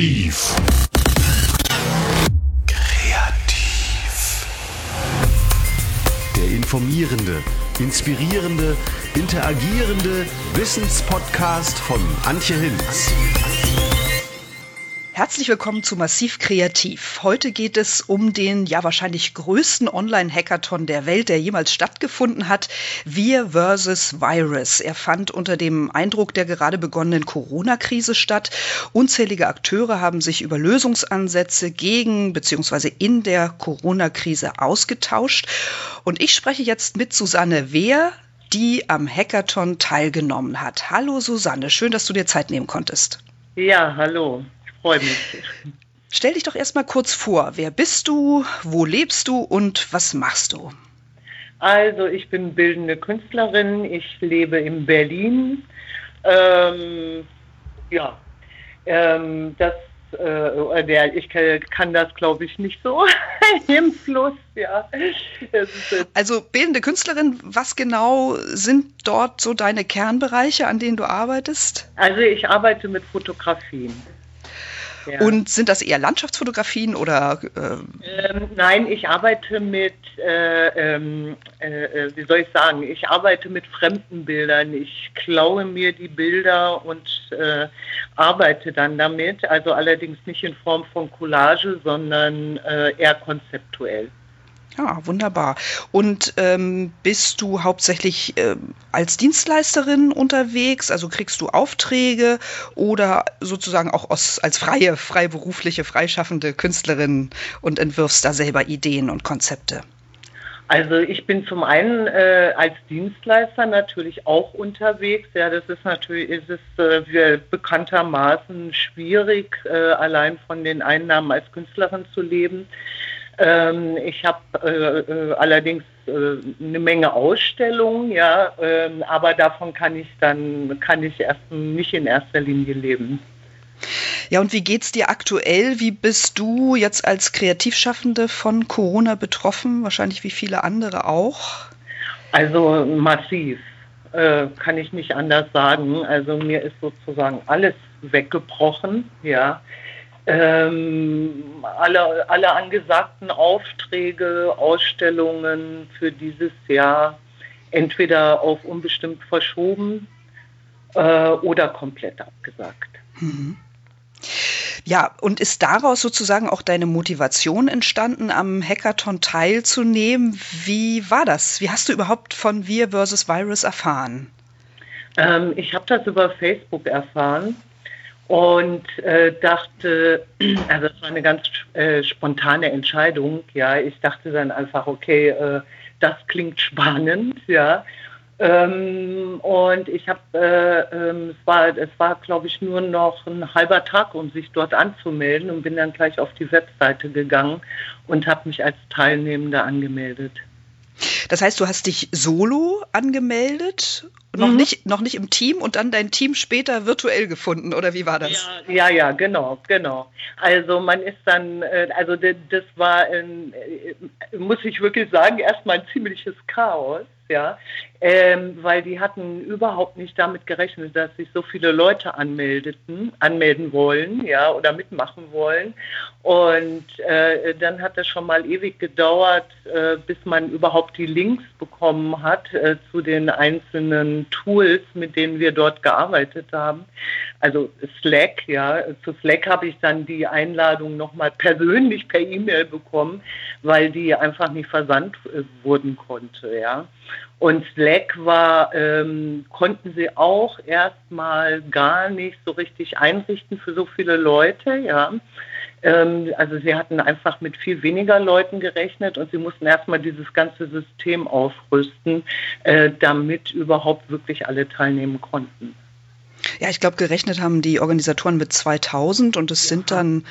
Massiv. Kreativ. Der informierende, inspirierende, interagierende Wissenspodcast von Antje Hinz. Herzlich willkommen zu Massiv Kreativ. Heute geht es um den ja wahrscheinlich größten Online-Hackathon der Welt, der jemals stattgefunden hat. Wir versus Virus. Er fand unter dem Eindruck der gerade begonnenen Corona-Krise statt. Unzählige Akteure haben sich über Lösungsansätze gegen bzw. in der Corona-Krise ausgetauscht. Und ich spreche jetzt mit Susanne Wehr, die am Hackathon teilgenommen hat. Hallo Susanne, schön, dass du dir Zeit nehmen konntest. Ja, hallo freue mich. Stell dich doch erstmal kurz vor. Wer bist du? Wo lebst du und was machst du? Also, ich bin bildende Künstlerin. Ich lebe in Berlin. Ähm, ja, ähm, das äh, der, ich kann das, glaube ich, nicht so im Fluss, ja. Also bildende Künstlerin, was genau sind dort so deine Kernbereiche, an denen du arbeitest? Also ich arbeite mit Fotografien. Und sind das eher Landschaftsfotografien oder? Äh ähm, nein, ich arbeite mit, äh, ähm, äh, äh, wie soll ich sagen, ich arbeite mit fremden Bildern. Ich klaue mir die Bilder und äh, arbeite dann damit. Also allerdings nicht in Form von Collage, sondern äh, eher konzeptuell. Ja, wunderbar. Und ähm, bist du hauptsächlich äh, als Dienstleisterin unterwegs? Also kriegst du Aufträge oder sozusagen auch aus, als freie, freiberufliche, freischaffende Künstlerin und entwirfst da selber Ideen und Konzepte? Also ich bin zum einen äh, als Dienstleister natürlich auch unterwegs. Ja, das ist natürlich ist es äh, bekanntermaßen schwierig, äh, allein von den Einnahmen als Künstlerin zu leben. Ähm, ich habe äh, äh, allerdings äh, eine Menge Ausstellungen, ja, äh, aber davon kann ich dann kann ich erst nicht in erster Linie leben. Ja, und wie geht's dir aktuell? Wie bist du jetzt als Kreativschaffende von Corona betroffen? Wahrscheinlich wie viele andere auch. Also massiv, äh, kann ich nicht anders sagen. Also mir ist sozusagen alles weggebrochen, ja ähm, alle, alle angesagten Aufträge, Ausstellungen für dieses Jahr entweder auf unbestimmt verschoben äh, oder komplett abgesagt. Mhm. Ja, und ist daraus sozusagen auch deine Motivation entstanden, am Hackathon teilzunehmen? Wie war das? Wie hast du überhaupt von Wir versus Virus erfahren? Ähm, ich habe das über Facebook erfahren und äh, dachte, also es war eine ganz äh, spontane Entscheidung, ja. Ich dachte dann einfach, okay, äh, das klingt spannend, ja. Ähm, und ich habe, äh, ähm, es war, es war, glaube ich, nur noch ein halber Tag, um sich dort anzumelden und bin dann gleich auf die Webseite gegangen und habe mich als Teilnehmender angemeldet. Das heißt, du hast dich solo angemeldet, noch, mhm. nicht, noch nicht im Team und dann dein Team später virtuell gefunden, oder wie war das? Ja, ja, ja genau, genau. Also man ist dann, äh, also das war, äh, muss ich wirklich sagen, erstmal ein ziemliches Chaos ja, ähm, weil die hatten überhaupt nicht damit gerechnet, dass sich so viele Leute anmeldeten, anmelden wollen, ja, oder mitmachen wollen. Und äh, dann hat es schon mal ewig gedauert, äh, bis man überhaupt die Links bekommen hat äh, zu den einzelnen Tools, mit denen wir dort gearbeitet haben. Also Slack, ja, zu Slack habe ich dann die Einladung nochmal persönlich per E-Mail bekommen, weil die einfach nicht versandt äh, wurden konnte, ja. Und Slack war, ähm, konnten sie auch erstmal gar nicht so richtig einrichten für so viele Leute, ja. Ähm, also sie hatten einfach mit viel weniger Leuten gerechnet und sie mussten erstmal dieses ganze System aufrüsten, äh, damit überhaupt wirklich alle teilnehmen konnten. Ja, ich glaube, gerechnet haben die Organisatoren mit 2000 und es ja. sind dann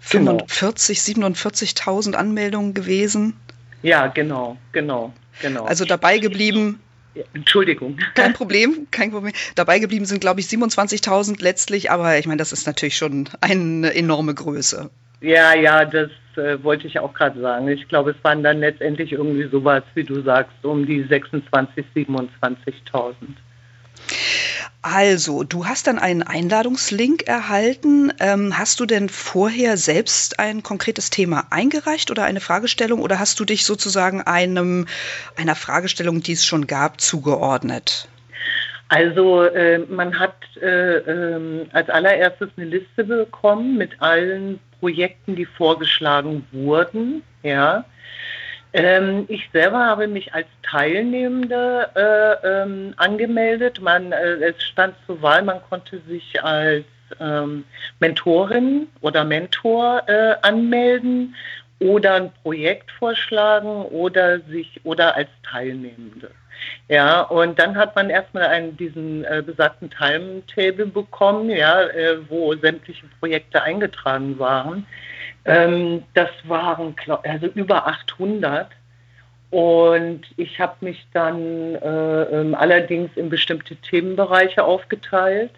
45, genau. 47.000 Anmeldungen gewesen. Ja, genau, genau. Genau. Also dabei geblieben. Entschuldigung. Kein Problem, kein Problem. Dabei geblieben sind, glaube ich, 27.000 letztlich, aber ich meine, das ist natürlich schon eine enorme Größe. Ja, ja, das äh, wollte ich auch gerade sagen. Ich glaube, es waren dann letztendlich irgendwie sowas, wie du sagst, um die 26.000, 27.000. Also, du hast dann einen Einladungslink erhalten. Ähm, hast du denn vorher selbst ein konkretes Thema eingereicht oder eine Fragestellung oder hast du dich sozusagen einem, einer Fragestellung, die es schon gab, zugeordnet? Also äh, man hat äh, äh, als allererstes eine Liste bekommen mit allen Projekten, die vorgeschlagen wurden. Ja. Ähm, ich selber habe mich als Teilnehmende äh, ähm, angemeldet. Man, äh, es stand zur Wahl, man konnte sich als ähm, Mentorin oder Mentor äh, anmelden oder ein Projekt vorschlagen oder sich oder als Teilnehmende. Ja, und dann hat man erstmal einen, diesen äh, besagten Timetable bekommen, ja, äh, wo sämtliche Projekte eingetragen waren. Ähm, das waren also über 800. Und ich habe mich dann äh, ähm, allerdings in bestimmte Themenbereiche aufgeteilt.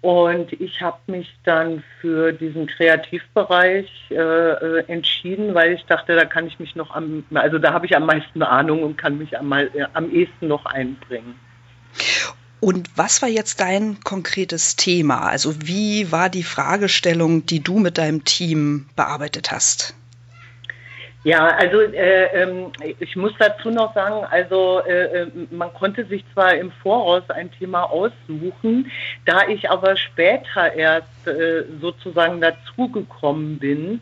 Und ich habe mich dann für diesen Kreativbereich äh, äh, entschieden, weil ich dachte, da kann ich mich noch am, also da habe ich am meisten Ahnung und kann mich am, äh, am ehesten noch einbringen. Und was war jetzt dein konkretes Thema? Also wie war die Fragestellung, die du mit deinem Team bearbeitet hast? Ja, also äh, ähm, ich muss dazu noch sagen, also äh, äh, man konnte sich zwar im Voraus ein Thema aussuchen, da ich aber später erst äh, sozusagen dazugekommen bin,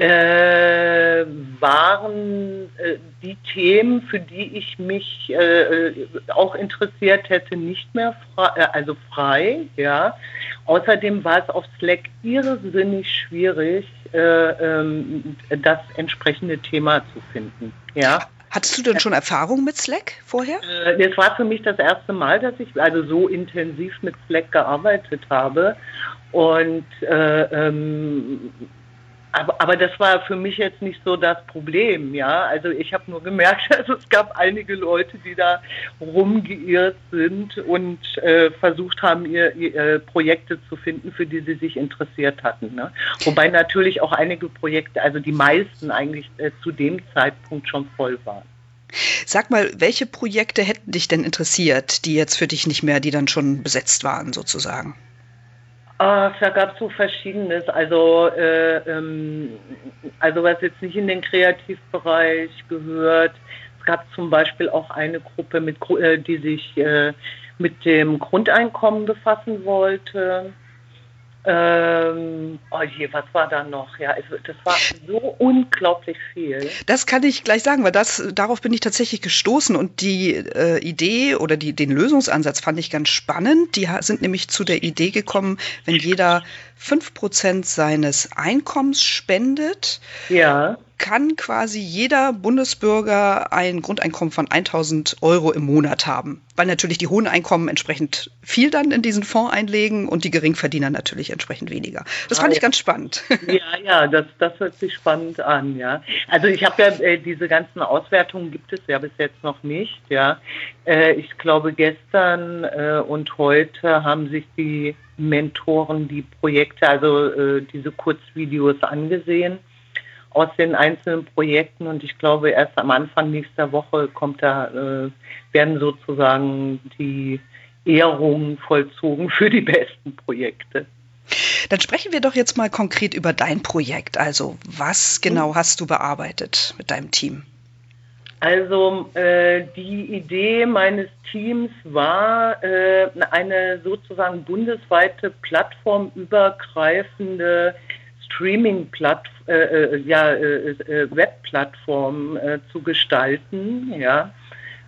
äh, waren äh, die Themen, für die ich mich äh, äh auch interessiert hätte, nicht mehr frei, äh, also frei. Ja. Außerdem war es auf Slack irrsinnig schwierig, äh, ähm, das entsprechende Thema zu finden. Ja. Hattest du denn schon Erfahrung mit Slack vorher? Es war für mich das erste Mal, dass ich also so intensiv mit Slack gearbeitet habe. Und äh, ähm, aber, aber das war für mich jetzt nicht so das Problem, ja. Also ich habe nur gemerkt, also es gab einige Leute, die da rumgeirrt sind und äh, versucht haben, ihr, ihr, äh, Projekte zu finden, für die sie sich interessiert hatten. Ne? Wobei natürlich auch einige Projekte, also die meisten eigentlich äh, zu dem Zeitpunkt schon voll waren. Sag mal, welche Projekte hätten dich denn interessiert, die jetzt für dich nicht mehr, die dann schon besetzt waren, sozusagen? Ach, da gab es so verschiedenes. Also, äh, ähm, also was jetzt nicht in den Kreativbereich gehört. Es gab zum Beispiel auch eine Gruppe, mit, äh, die sich äh, mit dem Grundeinkommen befassen wollte. Ähm, oh je, was war da noch? Ja, es, das war so unglaublich viel. Das kann ich gleich sagen, weil das, darauf bin ich tatsächlich gestoßen und die äh, Idee oder die, den Lösungsansatz fand ich ganz spannend. Die sind nämlich zu der Idee gekommen, wenn jeder 5% seines Einkommens spendet, ja kann quasi jeder Bundesbürger ein Grundeinkommen von 1000 Euro im Monat haben, weil natürlich die hohen Einkommen entsprechend viel dann in diesen Fonds einlegen und die Geringverdiener natürlich entsprechend weniger. Das fand ah, ich ganz spannend. Ja, ja, das, das hört sich spannend an, ja. Also ich habe ja äh, diese ganzen Auswertungen gibt es ja bis jetzt noch nicht, ja. Äh, ich glaube gestern äh, und heute haben sich die Mentoren die Projekte, also äh, diese Kurzvideos angesehen aus den einzelnen Projekten und ich glaube erst am Anfang nächster Woche kommt da, äh, werden sozusagen die Ehrungen vollzogen für die besten Projekte. Dann sprechen wir doch jetzt mal konkret über dein Projekt. Also was genau hast du bearbeitet mit deinem Team? Also äh, die Idee meines Teams war, äh, eine sozusagen bundesweite plattformübergreifende Streaming-Plattform, äh, äh, ja, äh, äh, Webplattform äh, zu gestalten, ja,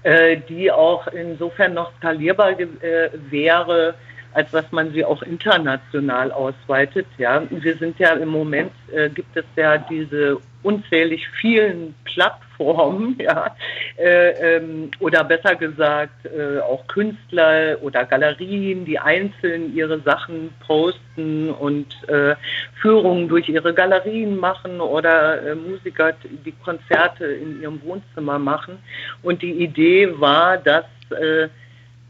äh, die auch insofern noch skalierbar wäre, als dass man sie auch international ausweitet. Ja, wir sind ja im Moment gibt es ja diese unzählig vielen Plattformen, ja, äh, ähm, oder besser gesagt äh, auch Künstler oder Galerien, die einzeln ihre Sachen posten und äh, Führungen durch ihre Galerien machen oder äh, Musiker die Konzerte in ihrem Wohnzimmer machen. Und die Idee war, dass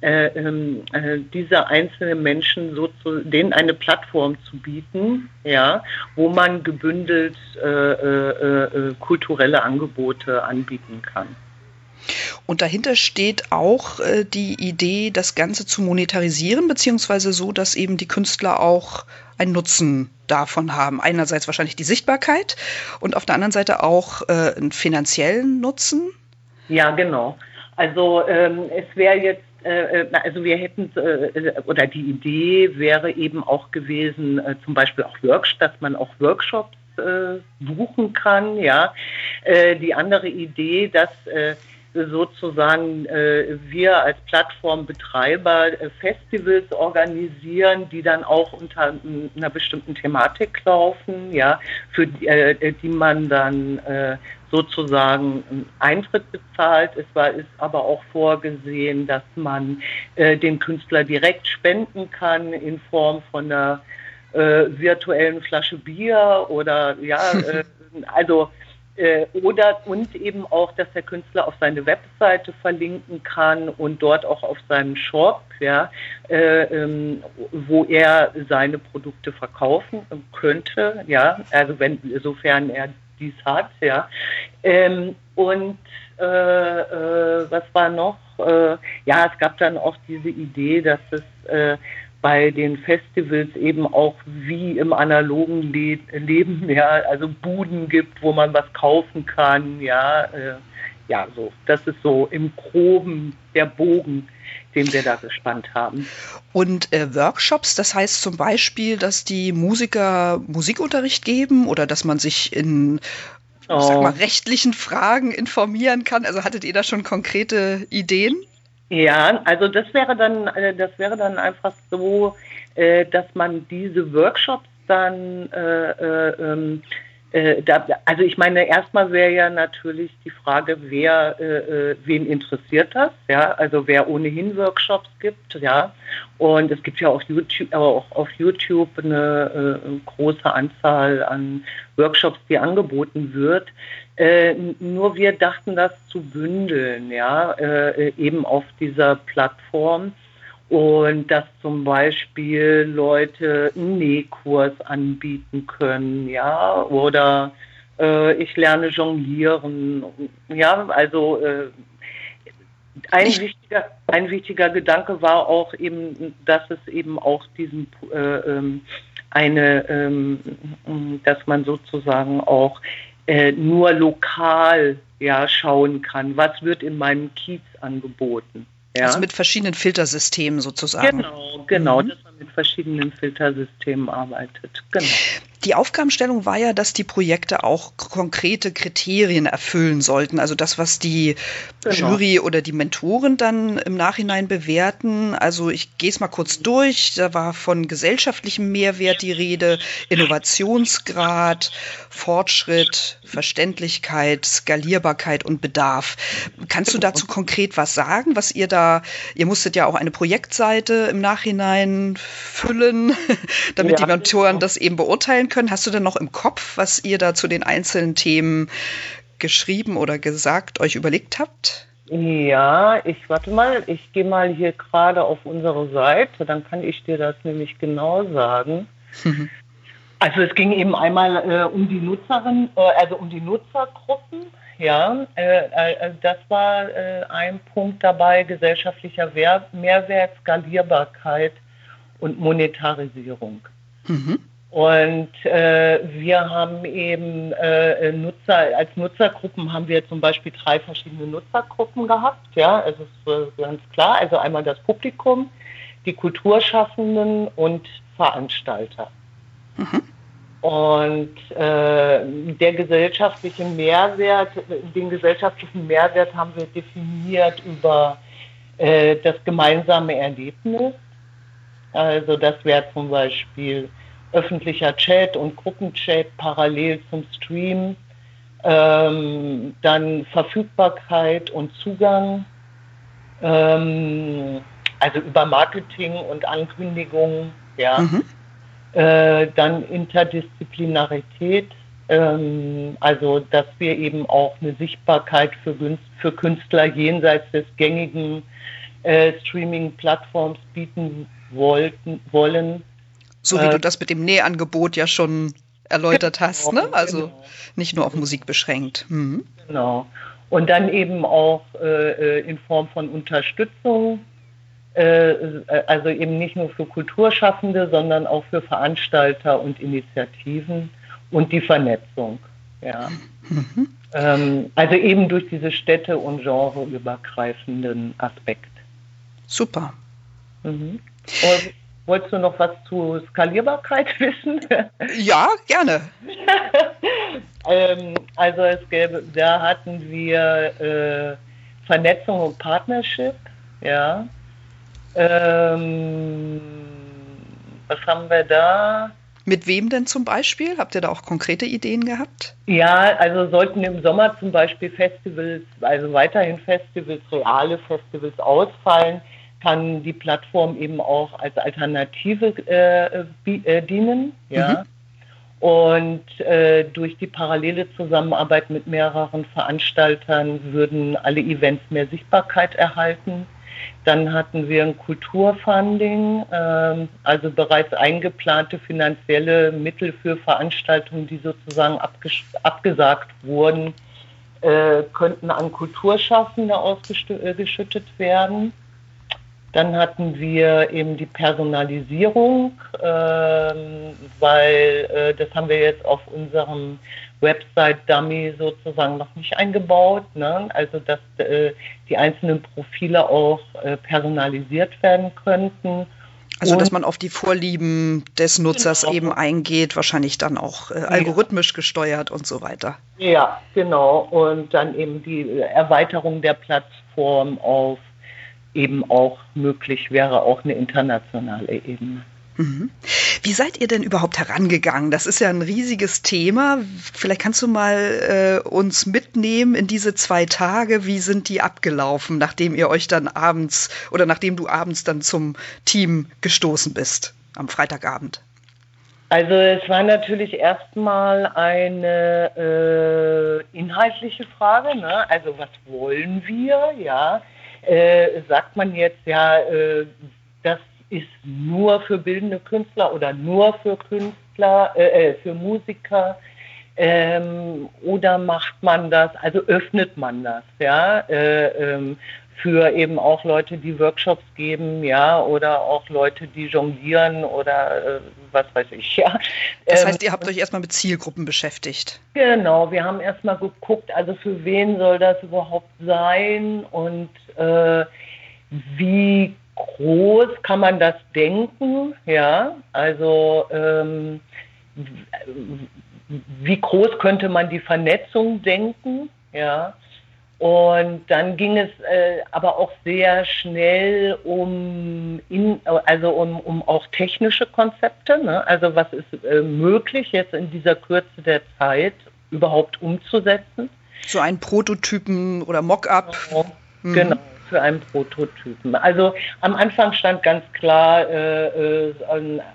äh, äh, ähm, äh, diese einzelnen Menschen so zu, denen eine Plattform zu bieten, ja, wo man gebündelt äh, äh, äh kulturelle Angebote anbieten kann. Und dahinter steht auch die Idee, das Ganze zu monetarisieren, beziehungsweise so, dass eben die Künstler auch einen Nutzen davon haben. Einerseits wahrscheinlich die Sichtbarkeit und auf der anderen Seite auch einen finanziellen Nutzen. Ja, genau. Also ähm, es wäre jetzt also wir hätten, äh, oder die Idee wäre eben auch gewesen, äh, zum Beispiel auch Workshops, dass man auch Workshops buchen kann, ja. Die andere Idee, dass sozusagen wir als Plattformbetreiber Festivals organisieren, die dann auch unter einer bestimmten Thematik laufen, ja, für die, die man dann sozusagen Eintritt bezahlt. Es war ist aber auch vorgesehen, dass man äh, dem Künstler direkt spenden kann in Form von einer äh, virtuellen Flasche Bier oder ja, äh, also äh, oder und eben auch, dass der Künstler auf seine Webseite verlinken kann und dort auch auf seinen Shop, ja, äh, ähm, wo er seine Produkte verkaufen könnte, ja, also wenn, sofern er dies hat, ja. Ähm, und äh, äh, was war noch? Äh, ja, es gab dann auch diese Idee, dass es äh, bei den Festivals eben auch wie im analogen Le Leben, ja, also Buden gibt, wo man was kaufen kann, ja, äh, ja, so. Das ist so im Groben der Bogen, den wir da gespannt haben. Und äh, Workshops, das heißt zum Beispiel, dass die Musiker Musikunterricht geben oder dass man sich in oh. sag mal, rechtlichen Fragen informieren kann. Also hattet ihr da schon konkrete Ideen? Ja, also das wäre dann, äh, das wäre dann einfach so, äh, dass man diese Workshops dann äh, äh, ähm, äh, da, also ich meine, erstmal wäre ja natürlich die Frage, wer, äh, äh, wen interessiert das, ja, also wer ohnehin Workshops gibt, ja, und es gibt ja auch, YouTube, auch auf YouTube eine äh, große Anzahl an Workshops, die angeboten wird. Äh, nur wir dachten das zu bündeln, ja, eben auf dieser Plattform und dass zum Beispiel Leute einen Nähkurs anbieten können, ja, oder äh, ich lerne jonglieren, ja, also äh, ein wichtiger, ein wichtiger Gedanke war auch eben, dass es eben auch diesen äh, ähm, eine, ähm, dass man sozusagen auch äh, nur lokal ja schauen kann, was wird in meinem Kiez angeboten. Ja. Also mit verschiedenen Filtersystemen sozusagen. Genau, genau, mhm. dass mit verschiedenen Filtersystemen arbeitet. Genau. Die Aufgabenstellung war ja, dass die Projekte auch konkrete Kriterien erfüllen sollten. Also das, was die genau. Jury oder die Mentoren dann im Nachhinein bewerten. Also ich gehe es mal kurz durch. Da war von gesellschaftlichem Mehrwert die Rede, Innovationsgrad, Fortschritt, Verständlichkeit, Skalierbarkeit und Bedarf. Kannst du dazu konkret was sagen, was ihr da, ihr musstet ja auch eine Projektseite im Nachhinein füllen, damit ja, die Mentoren das eben beurteilen können. Hast du denn noch im Kopf, was ihr da zu den einzelnen Themen geschrieben oder gesagt, euch überlegt habt? Ja, ich warte mal, ich gehe mal hier gerade auf unsere Seite, dann kann ich dir das nämlich genau sagen. Also es ging eben einmal äh, um die Nutzerin, äh, also um die Nutzergruppen. Ja, äh, äh das war äh, ein Punkt dabei, gesellschaftlicher Mehrwert, Skalierbarkeit und Monetarisierung. Mhm. Und äh, wir haben eben äh, Nutzer, als Nutzergruppen haben wir zum Beispiel drei verschiedene Nutzergruppen gehabt. Ja, es ist äh, ganz klar. Also einmal das Publikum, die Kulturschaffenden und Veranstalter. Mhm. Und äh, der gesellschaftliche Mehrwert, den gesellschaftlichen Mehrwert haben wir definiert über äh, das gemeinsame Erlebnis. Also das wäre zum Beispiel öffentlicher Chat und Gruppenchat parallel zum Stream, ähm, dann Verfügbarkeit und Zugang, ähm, also über Marketing und Ankündigungen, ja. Mhm. Äh, dann Interdisziplinarität, ähm, also dass wir eben auch eine Sichtbarkeit für, für Künstler jenseits des gängigen äh, Streaming-Plattforms bieten wollten, wollen. So wie äh, du das mit dem Nähangebot ja schon erläutert genau, hast, ne? Also genau. nicht nur auf Musik beschränkt. Mhm. Genau. Und dann eben auch äh, in Form von Unterstützung, äh, also eben nicht nur für Kulturschaffende, sondern auch für Veranstalter und Initiativen und die Vernetzung. Ja. Mhm. Ähm, also eben durch diese Städte- und genreübergreifenden Aspekt. Super. Mhm. Wolltest du noch was zu Skalierbarkeit wissen? Ja, gerne. ähm, also es gäbe, da hatten wir äh, Vernetzung und Partnership, ja. Ähm, was haben wir da? Mit wem denn zum Beispiel? Habt ihr da auch konkrete Ideen gehabt? Ja, also sollten im Sommer zum Beispiel Festivals, also weiterhin Festivals, reale Festivals ausfallen, kann die Plattform eben auch als Alternative äh, äh, dienen. Ja. Mhm. Und äh, durch die parallele Zusammenarbeit mit mehreren Veranstaltern würden alle Events mehr Sichtbarkeit erhalten. Dann hatten wir ein Kulturfunding, äh, also bereits eingeplante finanzielle Mittel für Veranstaltungen, die sozusagen abgesagt wurden, äh, könnten an Kulturschaffende ausgeschüttet äh, werden. Dann hatten wir eben die Personalisierung, äh, weil äh, das haben wir jetzt auf unserem Website-Dummy sozusagen noch nicht eingebaut. Ne? Also dass äh, die einzelnen Profile auch äh, personalisiert werden könnten. Also dass man auf die Vorlieben des Nutzers genau. eben eingeht, wahrscheinlich dann auch äh, algorithmisch gesteuert und so weiter. Ja, genau. Und dann eben die Erweiterung der Plattform auf eben auch möglich wäre, auch eine internationale Ebene. Mhm. Wie seid ihr denn überhaupt herangegangen? Das ist ja ein riesiges Thema. Vielleicht kannst du mal äh, uns mitnehmen in diese zwei Tage. Wie sind die abgelaufen, nachdem ihr euch dann abends oder nachdem du abends dann zum Team gestoßen bist am Freitagabend? Also es war natürlich erstmal eine äh, inhaltliche Frage. Ne? Also was wollen wir? Ja, äh, sagt man jetzt ja, äh, das ist nur für bildende Künstler oder nur für Künstler, äh, äh, für Musiker. Ähm, oder macht man das, also öffnet man das, ja, äh, ähm, für eben auch Leute, die Workshops geben, ja, oder auch Leute, die jonglieren oder äh, was weiß ich, ja. Das heißt, ähm, ihr habt euch erstmal mit Zielgruppen beschäftigt. Genau, wir haben erstmal geguckt, also für wen soll das überhaupt sein und äh, wie groß kann man das denken, ja, also ähm, wie groß könnte man die Vernetzung denken, ja, und dann ging es äh, aber auch sehr schnell um, in, also um, um auch technische Konzepte. Ne? Also was ist äh, möglich jetzt in dieser Kürze der Zeit überhaupt umzusetzen? So ein Prototypen oder Mockup. Genau. Mhm. genau für einen Prototypen. Also am Anfang stand ganz klar äh, äh,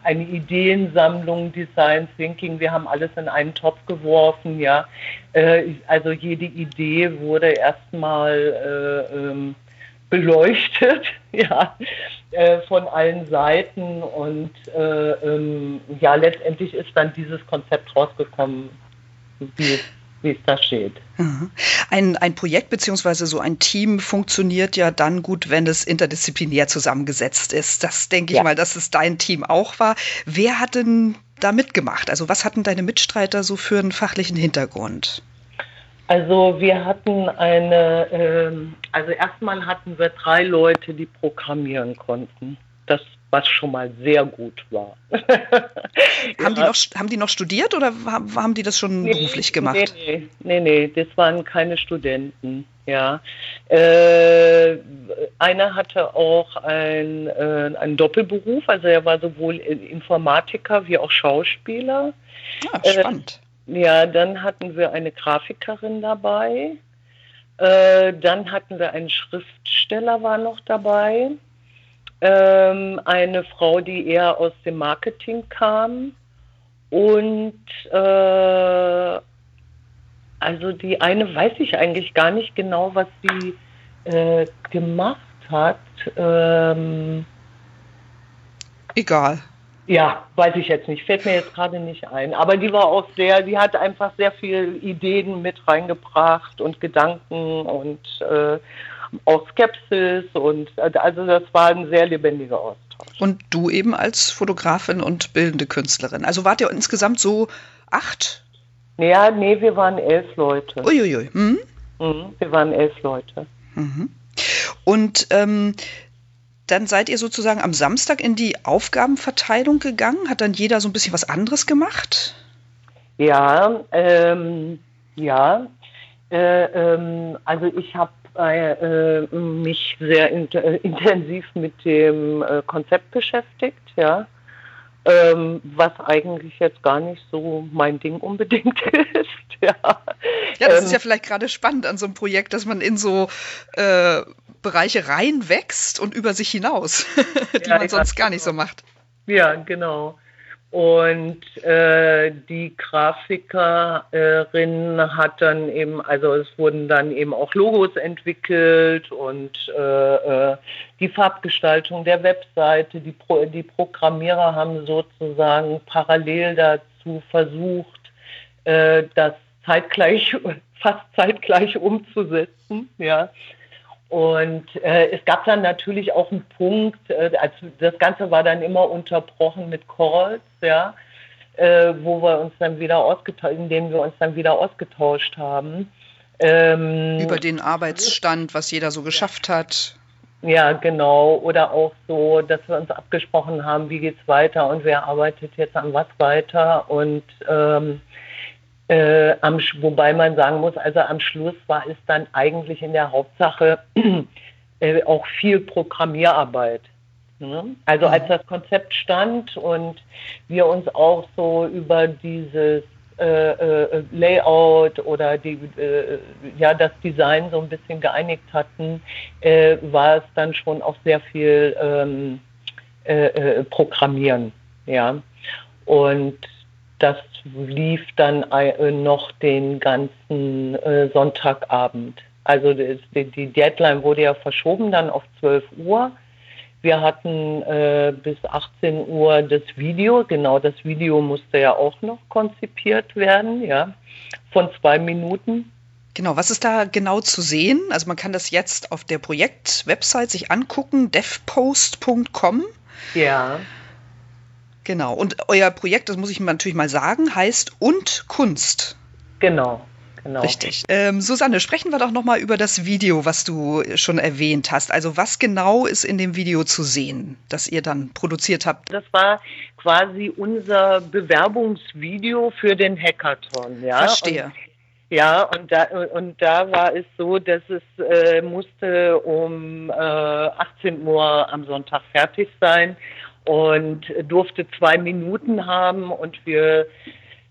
eine Ideensammlung, Design Thinking. Wir haben alles in einen Topf geworfen, ja. Äh, also jede Idee wurde erstmal äh, ähm, beleuchtet, ja, äh, von allen Seiten und äh, ähm, ja, letztendlich ist dann dieses Konzept rausgekommen, wie es wie es da steht. Ein, ein Projekt bzw. so ein Team funktioniert ja dann gut, wenn es interdisziplinär zusammengesetzt ist. Das denke ich ja. mal, dass es dein Team auch war. Wer hat denn da mitgemacht? Also was hatten deine Mitstreiter so für einen fachlichen Hintergrund? Also wir hatten eine, äh, also erstmal hatten wir drei Leute, die programmieren konnten. Das was schon mal sehr gut war. haben, die noch, haben die noch studiert oder haben die das schon nee, beruflich gemacht? Nee, nee, nee, das waren keine Studenten. Ja, äh, einer hatte auch ein, äh, einen Doppelberuf, also er war sowohl Informatiker wie auch Schauspieler. Ah, spannend. Äh, ja, dann hatten wir eine Grafikerin dabei. Äh, dann hatten wir einen Schriftsteller war noch dabei ähm, eine Frau, die eher aus dem Marketing kam und äh, also die eine weiß ich eigentlich gar nicht genau, was sie äh, gemacht hat. Ähm, Egal. Ja, weiß ich jetzt nicht, fällt mir jetzt gerade nicht ein. Aber die war auch sehr, die hat einfach sehr viel Ideen mit reingebracht und Gedanken und äh, auch Skepsis und also das war ein sehr lebendiger Austausch. Und du eben als Fotografin und bildende Künstlerin. Also wart ihr insgesamt so acht? Ja, nee, wir waren elf Leute. Uiuiui. Mhm. Mhm, wir waren elf Leute. Mhm. Und ähm, dann seid ihr sozusagen am Samstag in die Aufgabenverteilung gegangen. Hat dann jeder so ein bisschen was anderes gemacht? Ja, ähm, ja. Äh, ähm, also ich habe äh, mich sehr in, äh, intensiv mit dem äh, Konzept beschäftigt, ja. Ähm, was eigentlich jetzt gar nicht so mein Ding unbedingt ist. ja, ja das ähm, ist ja vielleicht gerade spannend an so einem Projekt, dass man in so äh, Bereiche reinwächst und über sich hinaus, die ja, man sonst gar nicht so macht. Ja, genau. Und äh, die Grafikerin hat dann eben, also es wurden dann eben auch Logos entwickelt und äh, äh, die Farbgestaltung der Webseite, die, Pro die Programmierer haben sozusagen parallel dazu versucht, äh, das zeitgleich, fast zeitgleich umzusetzen, ja. Und äh, es gab dann natürlich auch einen Punkt, äh, also das Ganze war dann immer unterbrochen mit Calls, ja, äh, wo wir uns dann wieder ausgetauscht, in denen wir uns dann wieder ausgetauscht haben. Ähm, Über den Arbeitsstand, was jeder so geschafft hat. Ja, genau. Oder auch so, dass wir uns abgesprochen haben, wie geht's weiter und wer arbeitet jetzt an was weiter und ähm, äh, am, wobei man sagen muss, also am Schluss war es dann eigentlich in der Hauptsache äh, auch viel Programmierarbeit. Ne? Also als das Konzept stand und wir uns auch so über dieses äh, äh, Layout oder die, äh, ja, das Design so ein bisschen geeinigt hatten, äh, war es dann schon auch sehr viel ähm, äh, Programmieren. Ja. Und das lief dann äh, noch den ganzen äh, Sonntagabend. Also die Deadline wurde ja verschoben dann auf 12 Uhr. Wir hatten äh, bis 18 Uhr das Video. Genau, das Video musste ja auch noch konzipiert werden, ja, von zwei Minuten. Genau, was ist da genau zu sehen? Also man kann das jetzt auf der Projektwebsite sich angucken, devpost.com. Ja. Genau. Und euer Projekt, das muss ich natürlich mal sagen, heißt Und Kunst. Genau. Genau. Richtig. Ähm, Susanne, sprechen wir doch nochmal über das Video, was du schon erwähnt hast. Also was genau ist in dem Video zu sehen, das ihr dann produziert habt? Das war quasi unser Bewerbungsvideo für den Hackathon. Ja? Verstehe. Und ja, und da, und da war es so, dass es äh, musste um äh, 18 Uhr am Sonntag fertig sein und durfte zwei Minuten haben und wir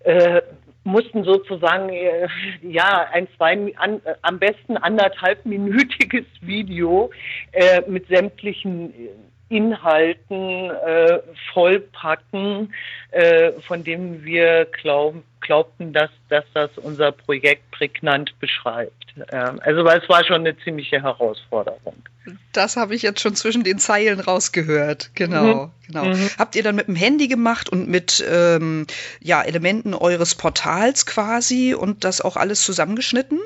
äh, mussten sozusagen äh, ja ein zwei an, äh, am besten anderthalbminütiges Video äh, mit sämtlichen Inhalten äh, vollpacken, äh, von denen wir glauben, glaubten, dass, dass das unser Projekt prägnant beschreibt. Ähm, also es war schon eine ziemliche Herausforderung. Das habe ich jetzt schon zwischen den Zeilen rausgehört. Genau, mhm. genau. Mhm. Habt ihr dann mit dem Handy gemacht und mit ähm, ja, Elementen eures Portals quasi und das auch alles zusammengeschnitten?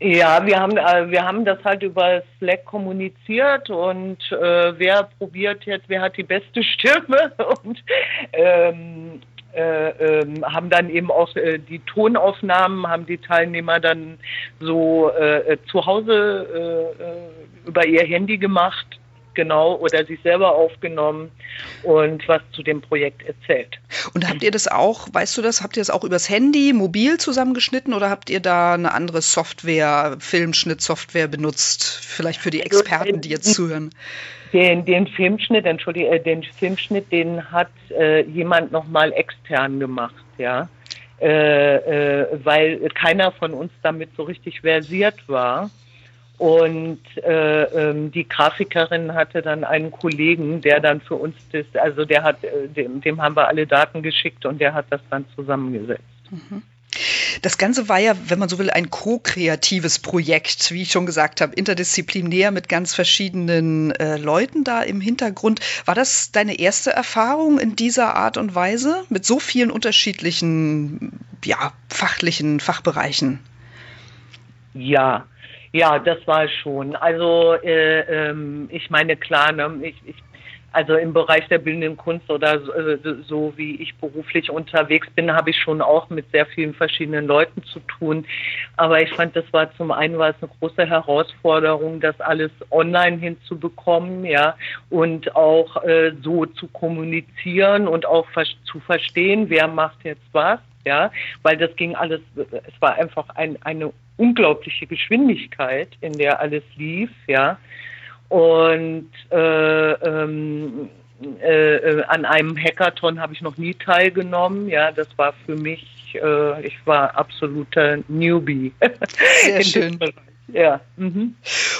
Ja, wir haben, äh, wir haben das halt über Slack kommuniziert und äh, wer probiert jetzt, wer hat die beste Stimme und ähm, äh, ähm, haben dann eben auch äh, die Tonaufnahmen, haben die Teilnehmer dann so äh, zu Hause äh, über ihr Handy gemacht, genau, oder sich selber aufgenommen und was zu dem Projekt erzählt. Und habt ihr das auch, weißt du das, habt ihr das auch übers Handy, mobil zusammengeschnitten oder habt ihr da eine andere Software, Filmschnittsoftware benutzt, vielleicht für die also, Experten, die jetzt zuhören? Den, den Filmschnitt, Entschuldige, äh, den Filmschnitt, den hat äh, jemand nochmal extern gemacht, ja. Äh, äh, weil keiner von uns damit so richtig versiert war. Und äh, ähm, die Grafikerin hatte dann einen Kollegen, der dann für uns das, also der hat, äh, dem, dem haben wir alle Daten geschickt und der hat das dann zusammengesetzt. Mhm. Das Ganze war ja, wenn man so will, ein co-kreatives Projekt, wie ich schon gesagt habe, interdisziplinär mit ganz verschiedenen äh, Leuten da im Hintergrund. War das deine erste Erfahrung in dieser Art und Weise mit so vielen unterschiedlichen, ja, fachlichen Fachbereichen? Ja, ja, das war schon. Also äh, ähm, ich meine, klar, ne, ich, ich also im Bereich der bildenden Kunst oder so, äh, so wie ich beruflich unterwegs bin, habe ich schon auch mit sehr vielen verschiedenen Leuten zu tun. Aber ich fand, das war zum einen war es eine große Herausforderung, das alles online hinzubekommen, ja, und auch äh, so zu kommunizieren und auch zu verstehen, wer macht jetzt was, ja, weil das ging alles, es war einfach ein, eine unglaubliche Geschwindigkeit, in der alles lief, ja. Und äh, ähm, äh, äh, an einem Hackathon habe ich noch nie teilgenommen. Ja, das war für mich, äh, ich war absoluter Newbie. Sehr schön. Ja. Mhm.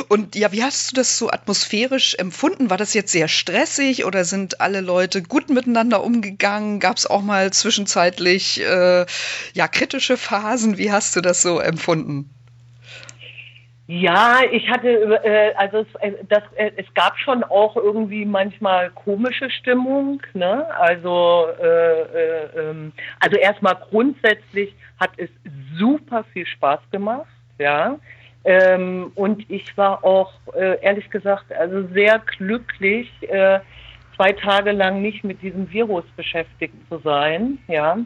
Und ja, wie hast du das so atmosphärisch empfunden? War das jetzt sehr stressig oder sind alle Leute gut miteinander umgegangen? Gab es auch mal zwischenzeitlich äh, ja kritische Phasen? Wie hast du das so empfunden? Ja, ich hatte, äh, also es, äh, das, äh, es gab schon auch irgendwie manchmal komische Stimmung. Ne? Also, äh, äh, ähm, also erstmal grundsätzlich hat es super viel Spaß gemacht, ja. Ähm, und ich war auch äh, ehrlich gesagt also sehr glücklich, äh, zwei Tage lang nicht mit diesem Virus beschäftigt zu sein, ja.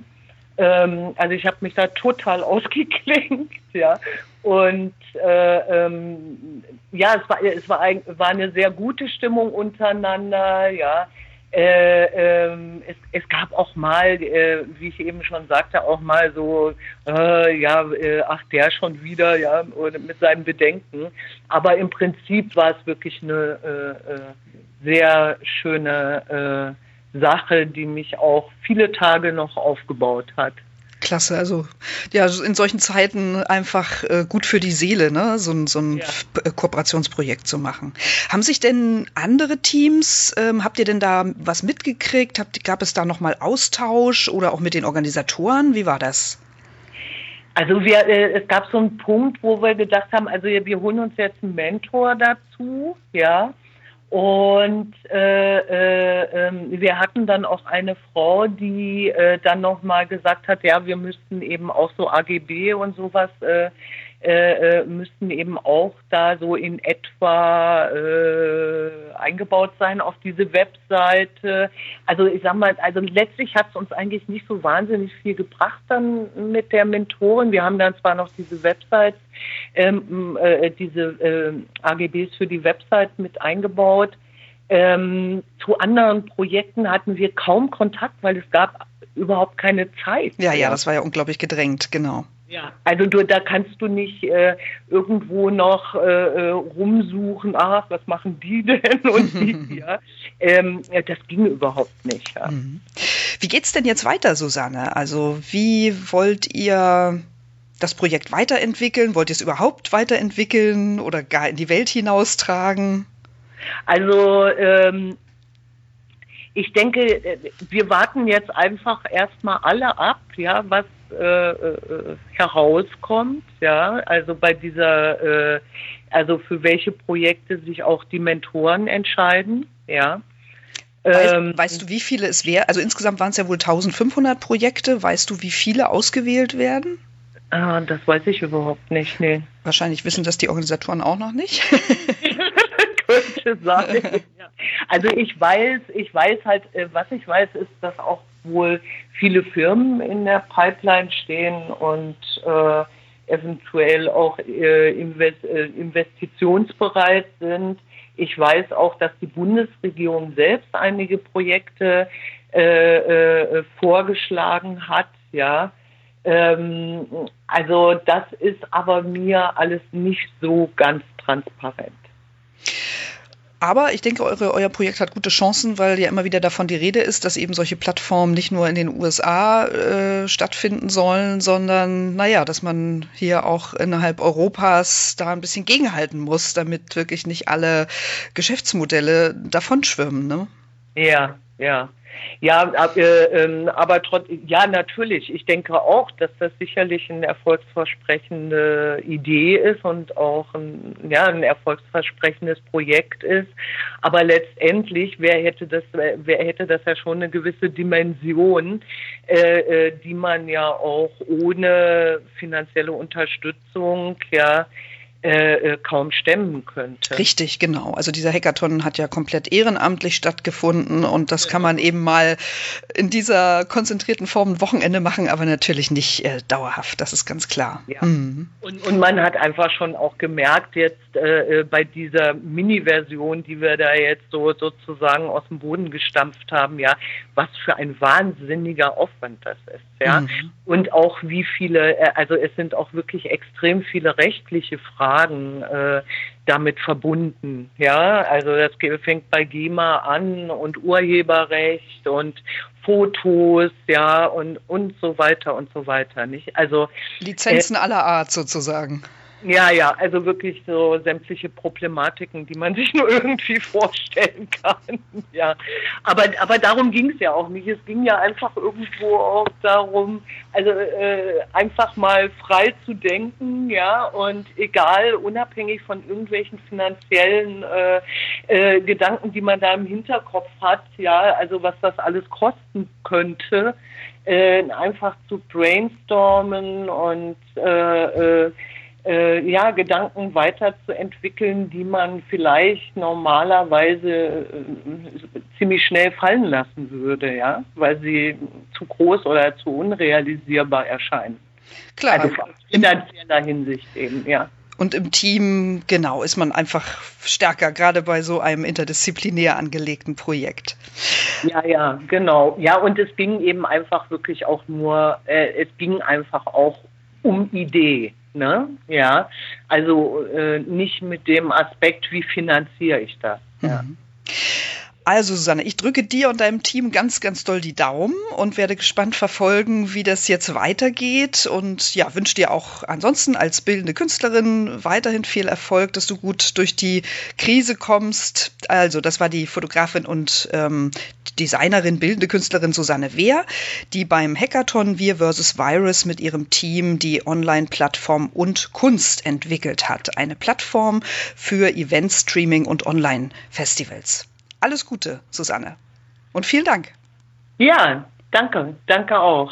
Ähm, also ich habe mich da total ausgeklinkt, ja. Und äh, ähm, ja, es war, es war, ein, war eine sehr gute Stimmung untereinander, ja. Äh, ähm, es, es, gab auch mal, äh, wie ich eben schon sagte, auch mal so, äh, ja, äh, ach der schon wieder, ja, mit seinen Bedenken. Aber im Prinzip war es wirklich eine äh, sehr schöne Sache, die mich auch viele Tage noch aufgebaut hat. Klasse, also ja, in solchen Zeiten einfach äh, gut für die Seele, ne? so, ein, so ein ja. Äh, Kooperationsprojekt zu machen. Haben sich denn andere Teams, ähm, habt ihr denn da was mitgekriegt? Habt, gab es da nochmal Austausch oder auch mit den Organisatoren? Wie war das? Also wir, äh, es gab so einen Punkt, wo wir gedacht haben, also wir holen uns jetzt einen Mentor dazu, ja, und äh, äh, äh, wir hatten dann auch eine Frau, die äh, dann nochmal gesagt hat, ja, wir müssten eben auch so AGB und sowas äh, äh, äh, müssten eben auch da so in etwa äh, eingebaut sein auf diese Webseite. Also ich sag mal, also letztlich hat es uns eigentlich nicht so wahnsinnig viel gebracht dann mit der Mentorin. Wir haben dann zwar noch diese Websites, ähm, äh, diese äh, AGBs für die Website mit eingebaut. Ähm, zu anderen Projekten hatten wir kaum Kontakt, weil es gab überhaupt keine Zeit. Ja, ja, das war ja unglaublich gedrängt, genau. Ja, also du, da kannst du nicht äh, irgendwo noch äh, äh rumsuchen, ach, was machen die denn und die, ja. Ähm, das ging überhaupt nicht. Ja. Mhm. Wie geht's denn jetzt weiter, Susanne? Also wie wollt ihr das Projekt weiterentwickeln? Wollt ihr es überhaupt weiterentwickeln oder gar in die Welt hinaustragen? Also ähm, ich denke, äh, wir warten jetzt einfach erstmal alle ab, ja, was äh, äh, herauskommt, ja, also bei dieser, äh, also für welche Projekte sich auch die Mentoren entscheiden, ja. Weißt, ähm, weißt du, wie viele es wäre? Also insgesamt waren es ja wohl 1500 Projekte. Weißt du, wie viele ausgewählt werden? Ah, das weiß ich überhaupt nicht, nee. Wahrscheinlich wissen das die Organisatoren auch noch nicht. Könnte sein. ja. Also ich weiß, ich weiß halt, äh, was ich weiß, ist, dass auch wohl viele Firmen in der Pipeline stehen und äh, eventuell auch äh, invest äh, investitionsbereit sind. Ich weiß auch, dass die Bundesregierung selbst einige Projekte äh, äh, vorgeschlagen hat, ja. Ähm, also das ist aber mir alles nicht so ganz transparent. Aber ich denke, eure, euer Projekt hat gute Chancen, weil ja immer wieder davon die Rede ist, dass eben solche Plattformen nicht nur in den USA äh, stattfinden sollen, sondern naja, dass man hier auch innerhalb Europas da ein bisschen gegenhalten muss, damit wirklich nicht alle Geschäftsmodelle davonschwimmen. Ne? Ja, ja. Ja, äh, äh, aber trotz, ja, natürlich. Ich denke auch, dass das sicherlich eine erfolgsversprechende Idee ist und auch ein, ja, ein erfolgsversprechendes Projekt ist. Aber letztendlich, wer hätte das, wer hätte das ja schon eine gewisse Dimension, äh, äh die man ja auch ohne finanzielle Unterstützung, ja, äh, äh, kaum stemmen könnte. Richtig, genau. Also dieser Hackathon hat ja komplett ehrenamtlich stattgefunden und das kann man eben mal in dieser konzentrierten Form ein Wochenende machen, aber natürlich nicht äh, dauerhaft, das ist ganz klar. Ja. Mhm. Und, und man hat einfach schon auch gemerkt jetzt äh, äh, bei dieser Mini-Version, die wir da jetzt so sozusagen aus dem Boden gestampft haben, ja, was für ein wahnsinniger Aufwand das ist, ja. Mhm. Und auch wie viele, also es sind auch wirklich extrem viele rechtliche Fragen Fragen äh, damit verbunden. Ja, also das fängt bei GEMA an und Urheberrecht und Fotos, ja, und, und so weiter und so weiter, nicht? Also. Lizenzen äh, aller Art sozusagen. Ja, ja, also wirklich so sämtliche Problematiken, die man sich nur irgendwie vorstellen kann. Ja, aber, aber darum ging es ja auch nicht. Es ging ja einfach irgendwo auch darum, also äh, einfach mal frei zu denken, ja, und egal, unabhängig von irgendwelchen finanziellen äh, äh, Gedanken, die man da im Hinterkopf hat, ja, also was das alles kosten könnte, äh, einfach zu brainstormen und äh, ja, Gedanken weiterzuentwickeln, die man vielleicht normalerweise äh, ziemlich schnell fallen lassen würde, ja, weil sie zu groß oder zu unrealisierbar erscheinen. Klar. Also in finanzieller Hinsicht eben, ja. Und im Team, genau, ist man einfach stärker, gerade bei so einem interdisziplinär angelegten Projekt. Ja, ja, genau. Ja, und es ging eben einfach wirklich auch nur, äh, es ging einfach auch um Idee. Ne? Ja, also äh, nicht mit dem Aspekt, wie finanziere ich das. Ja. Also Susanne, ich drücke dir und deinem Team ganz, ganz doll die Daumen und werde gespannt verfolgen, wie das jetzt weitergeht. Und ja, wünsche dir auch ansonsten als bildende Künstlerin weiterhin viel Erfolg, dass du gut durch die Krise kommst. Also, das war die Fotografin und ähm, Designerin, bildende Künstlerin Susanne Wehr, die beim Hackathon Wir vs. Virus mit ihrem Team die Online-Plattform und Kunst entwickelt hat. Eine Plattform für Event-Streaming und Online-Festivals. Alles Gute, Susanne. Und vielen Dank. Ja, danke. Danke auch.